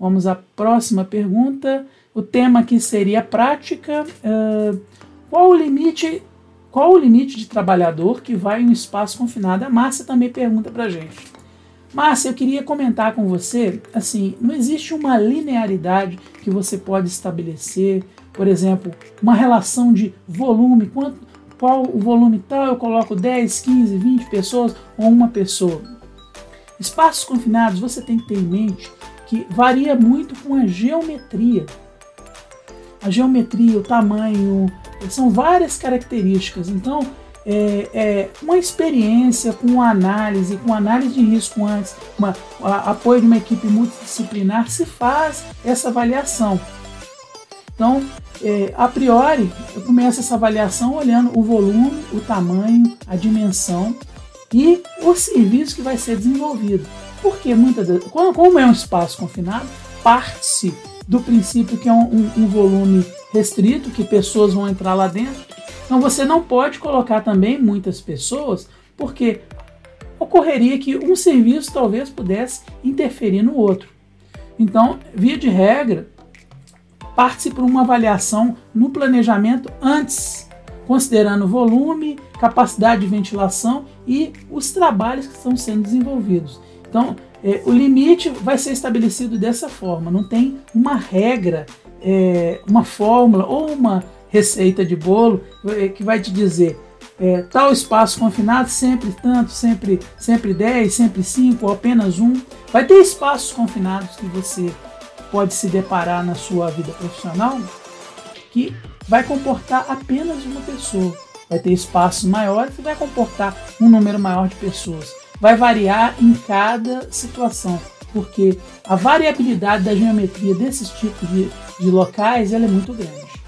Vamos à próxima pergunta. O tema aqui seria prática. Uh, qual o limite? Qual o limite de trabalhador que vai em um espaço confinado? A Márcia também pergunta para gente. Márcia, eu queria comentar com você, assim, não existe uma linearidade que você pode estabelecer, por exemplo, uma relação de volume, quanto, qual o volume tal, eu coloco 10, 15, 20 pessoas ou uma pessoa. Espaços confinados, você tem que ter em mente que varia muito com a geometria. A geometria, o tamanho, são várias características. Então, é, é, uma experiência com análise, com análise de risco antes, uma, a, apoio de uma equipe multidisciplinar, se faz essa avaliação. Então, é, a priori, eu começo essa avaliação olhando o volume, o tamanho, a dimensão e o serviço que vai ser desenvolvido. Porque muitas vezes, como é um espaço confinado, parte-se do princípio que é um, um, um volume restrito, que pessoas vão entrar lá dentro, então você não pode colocar também muitas pessoas, porque ocorreria que um serviço talvez pudesse interferir no outro. Então, via de regra, parte por uma avaliação no planejamento antes, considerando volume, capacidade de ventilação e os trabalhos que estão sendo desenvolvidos. Então, é, o limite vai ser estabelecido dessa forma, não tem uma regra, é, uma fórmula ou uma receita de bolo eh, que vai te dizer é, tal espaço confinado, sempre tanto, sempre, sempre 10, sempre 5, ou apenas um. Vai ter espaços confinados que você pode se deparar na sua vida profissional que vai comportar apenas uma pessoa. Vai ter espaços maiores que vai comportar um número maior de pessoas. Vai variar em cada situação, porque a variabilidade da geometria desses tipos de, de locais ela é muito grande.